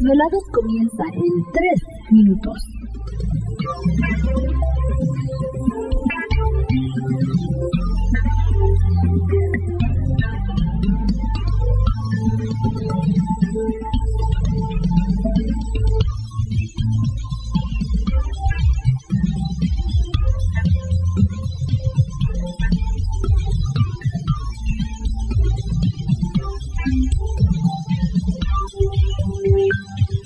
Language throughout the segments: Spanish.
Desvelados comienza en 3 minutos.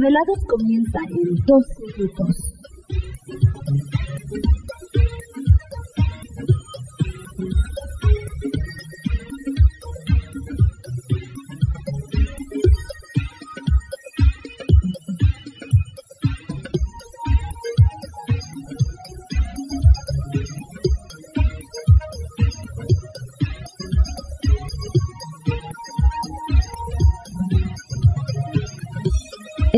Desvelados comienza en 2 minutos.